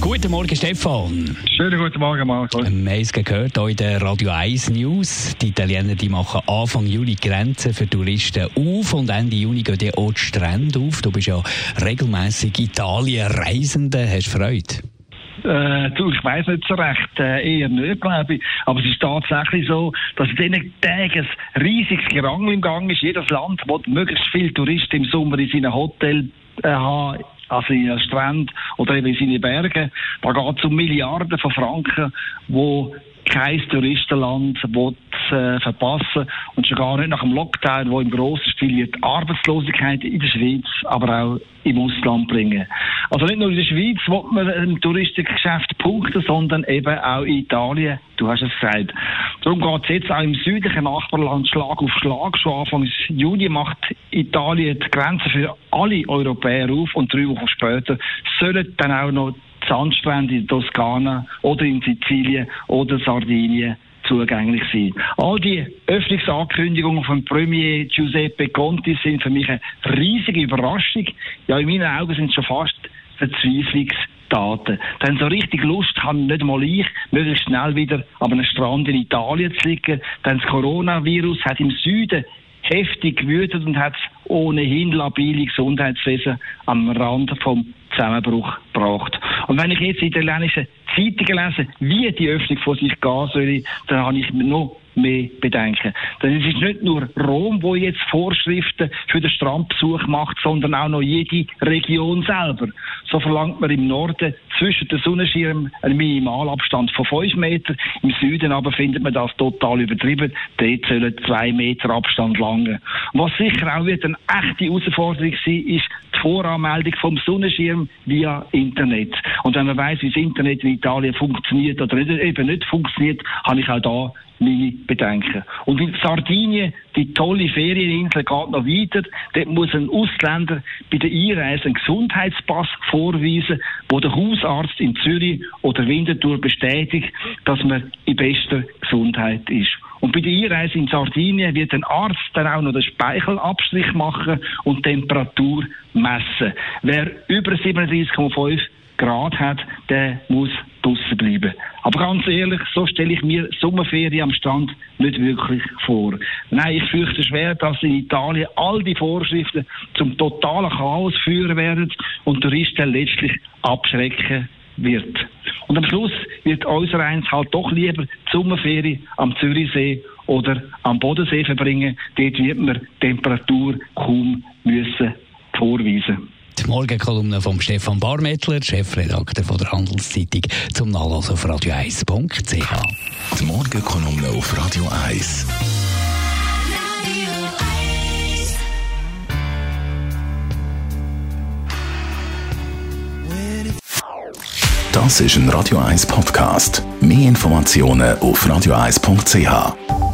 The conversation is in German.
Guten Morgen, Stefan. Schönen guten Morgen, Marco. Wir haben es gehört hier in der Radio 1 News. Die Italiener die machen Anfang Juli Grenzen für Touristen auf und Ende Juni gehen die auch die Strände auf. Du bist ja regelmäßig Italien-Reisende. Hast du Freude? Äh, du, ich weiss nicht so recht, äh, eher nicht, glaube ich. Aber es ist tatsächlich so, dass in diesen Tagen ein riesiges Gerangel im Gang ist. Jedes Land will möglichst viele Touristen im Sommer in seinen Hotels äh, haben also in den Stränden oder eben in seinen Bergen. Da geht es um Milliarden von Franken, wo kein Touristenland will, äh, verpassen und schon gar nicht nach dem Lockdown, wo im grossen Stil die Arbeitslosigkeit in der Schweiz, aber auch im Ausland bringen. Also nicht nur in der Schweiz will man im Touristikgeschäft punkten, sondern eben auch in Italien. Du hast es gesagt. Darum geht es jetzt auch im südlichen Nachbarland Schlag auf Schlag. Schon Anfang Juni macht Italien die Grenze für alle Europäer auf und drei Wochen später sollen dann auch noch Sandstrände in Toskana oder in Sizilien oder Sardinien zugänglich sein. All die Öffnungsankündigungen von Premier Giuseppe Conti sind für mich eine riesige Überraschung. Ja, in meinen Augen sind es schon fast Verzweiflungsdaten. Denn so richtig Lust haben nicht mal ich, möglichst schnell wieder an einem Strand in Italien zu liegen. Denn das Coronavirus hat im Süden heftig gewütet und hat ohnehin labile Gesundheitswesen am Rand vom Zusammenbruch gebracht. Und wenn ich jetzt in italienischen Zeitungen lese, wie die Öffnung vor sich gehen soll, dann habe ich noch mehr Bedenken. Denn es ist nicht nur Rom, wo jetzt Vorschriften für den Strandbesuch macht, sondern auch noch jede Region selber. So verlangt man im Norden zwischen den Sonnenschirmen einen Minimalabstand von 5 Meter. Im Süden aber findet man das total übertrieben. Dort sollen 2 Meter Abstand langen. was sicher auch wird eine echte Herausforderung sein, ist die Voranmeldung vom Sonnenschirm via Internet. Und wenn man weiß, wie das Internet in Italien funktioniert oder eben nicht funktioniert, habe ich auch da meine Bedenken. Und in Sardinien, die tolle Ferieninsel, geht noch weiter. Dort muss ein Ausländer bei der Einreise einen Gesundheitspass vorweisen, wo der Hausarzt in Zürich oder Winterthur bestätigt, dass man in bester Gesundheit ist. Und bei der Einreise in Sardinien wird ein Arzt dann auch noch den Speichelabstrich machen und Temperatur messen. Wer über 37,5 Grad hat, der muss draussen bleiben. Aber ganz ehrlich, so stelle ich mir Sommerferien am Strand nicht wirklich vor. Nein, ich fürchte schwer, dass in Italien all die Vorschriften zum totalen Chaos führen werden und Touristen letztlich abschrecken wird. Und am Schluss wird unser eins halt doch lieber die Sommerferien am Zürichsee oder am Bodensee verbringen. Dort wird man Temperatur kaum müssen Morgenkolumne von Stefan Barmettler, Chefredakteur von der Handelszeitung, zum Nachlesen auf radio1.ch. Die Morgenkolumne auf Radio 1. Das ist ein Radio 1 Podcast. Mehr Informationen auf radio1.ch.